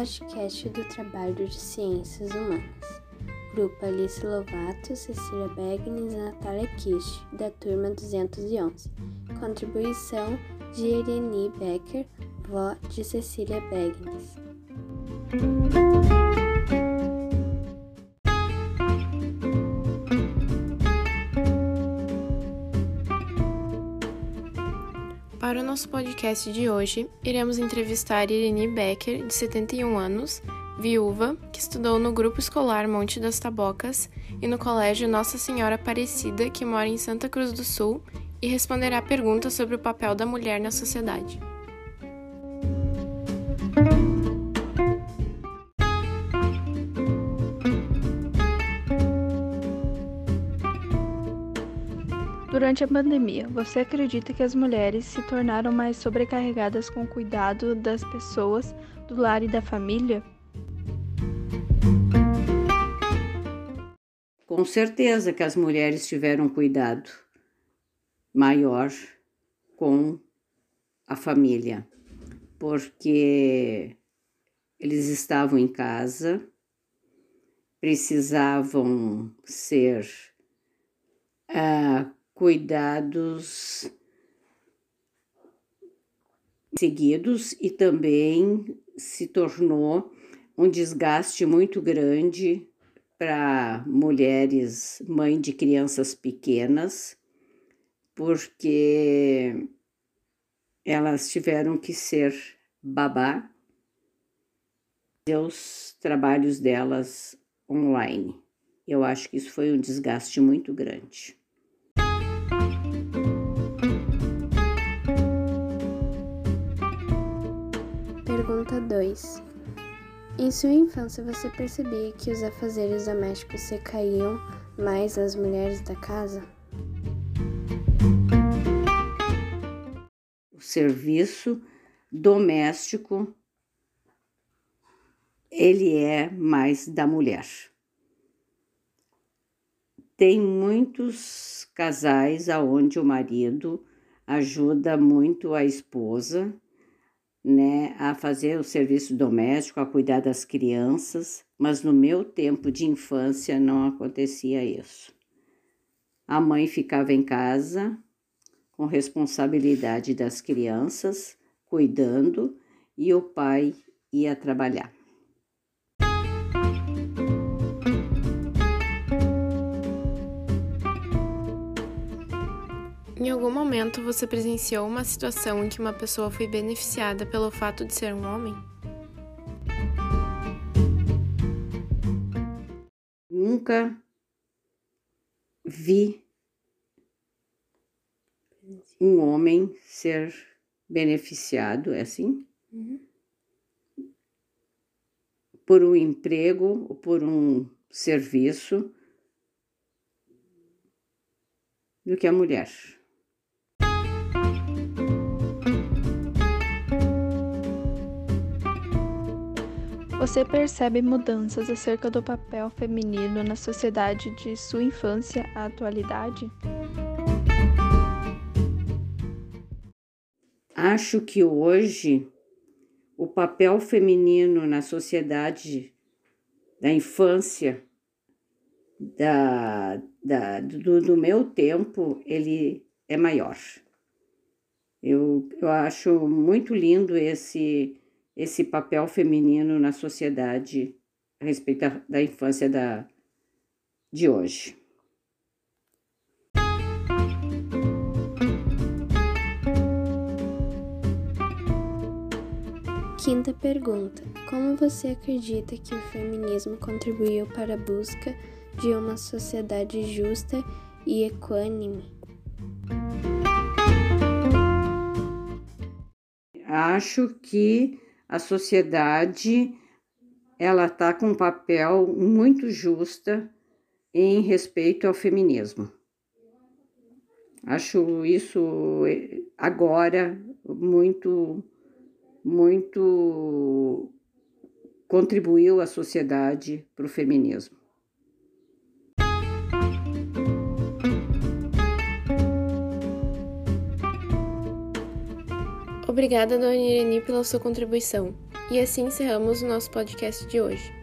podcast do trabalho de ciências humanas. Grupo Alice Lovato, Cecília Begnes e Natália Kish, da turma 211. Contribuição de Irene Becker, vó de Cecília Begnes. Para o nosso podcast de hoje, iremos entrevistar Irene Becker, de 71 anos, viúva, que estudou no Grupo Escolar Monte das Tabocas e no Colégio Nossa Senhora Aparecida, que mora em Santa Cruz do Sul, e responderá perguntas sobre o papel da mulher na sociedade. Durante a pandemia, você acredita que as mulheres se tornaram mais sobrecarregadas com o cuidado das pessoas, do lar e da família? Com certeza que as mulheres tiveram cuidado maior com a família, porque eles estavam em casa, precisavam ser uh, cuidados seguidos e também se tornou um desgaste muito grande para mulheres mãe de crianças pequenas, porque elas tiveram que ser babá os trabalhos delas online. Eu acho que isso foi um desgaste muito grande. 2. Em sua infância você percebia que os afazeres domésticos se caíam mais às mulheres da casa? O serviço doméstico ele é mais da mulher. Tem muitos casais aonde o marido ajuda muito a esposa né, a fazer o serviço doméstico, a cuidar das crianças, mas no meu tempo de infância não acontecia isso. A mãe ficava em casa com responsabilidade das crianças, cuidando, e o pai ia trabalhar. Em algum momento você presenciou uma situação em que uma pessoa foi beneficiada pelo fato de ser um homem? Nunca vi um homem ser beneficiado, é assim? Uhum. Por um emprego ou por um serviço do que a mulher. Você percebe mudanças acerca do papel feminino na sociedade de sua infância à atualidade? Acho que hoje o papel feminino na sociedade da infância da, da, do, do meu tempo, ele é maior. Eu, eu acho muito lindo esse esse papel feminino na sociedade a respeito da, da infância da, de hoje. Quinta pergunta: Como você acredita que o feminismo contribuiu para a busca de uma sociedade justa e equânime? Acho que a sociedade ela está com um papel muito justa em respeito ao feminismo. Acho isso eh, agora muito, muito contribuiu a sociedade para o feminismo. Obrigada, Dona Irene, pela sua contribuição. E assim encerramos o nosso podcast de hoje.